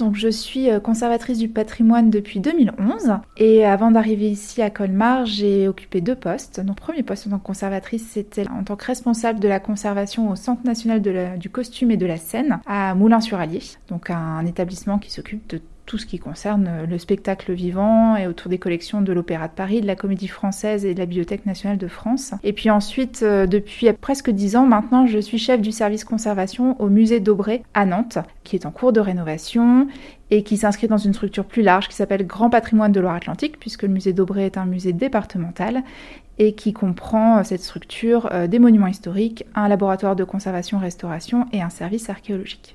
Donc je suis euh, conservatrice du patrimoine depuis 2011 et avant d'arriver ici à Colmar, j'ai occupé deux postes. Mon premier poste en tant que conservatrice, c'était en tant que responsable de la conservation au Centre national du costume et de la scène à Moulins-sur-Allier, donc un établissement qui s'occupe de tout ce qui concerne euh, le spectacle vivant et autour des collections de l'Opéra de Paris, de la Comédie Française et de la Bibliothèque nationale de France. Et puis ensuite, euh, depuis presque dix ans maintenant, je suis chef du service conservation au musée d'Aubray à Nantes, qui est en cours de rénovation et qui s'inscrit dans une structure plus large qui s'appelle Grand Patrimoine de Loire-Atlantique, puisque le musée d'Aubray est un musée départemental et qui comprend euh, cette structure des monuments historiques, un laboratoire de conservation-restauration et un service archéologique.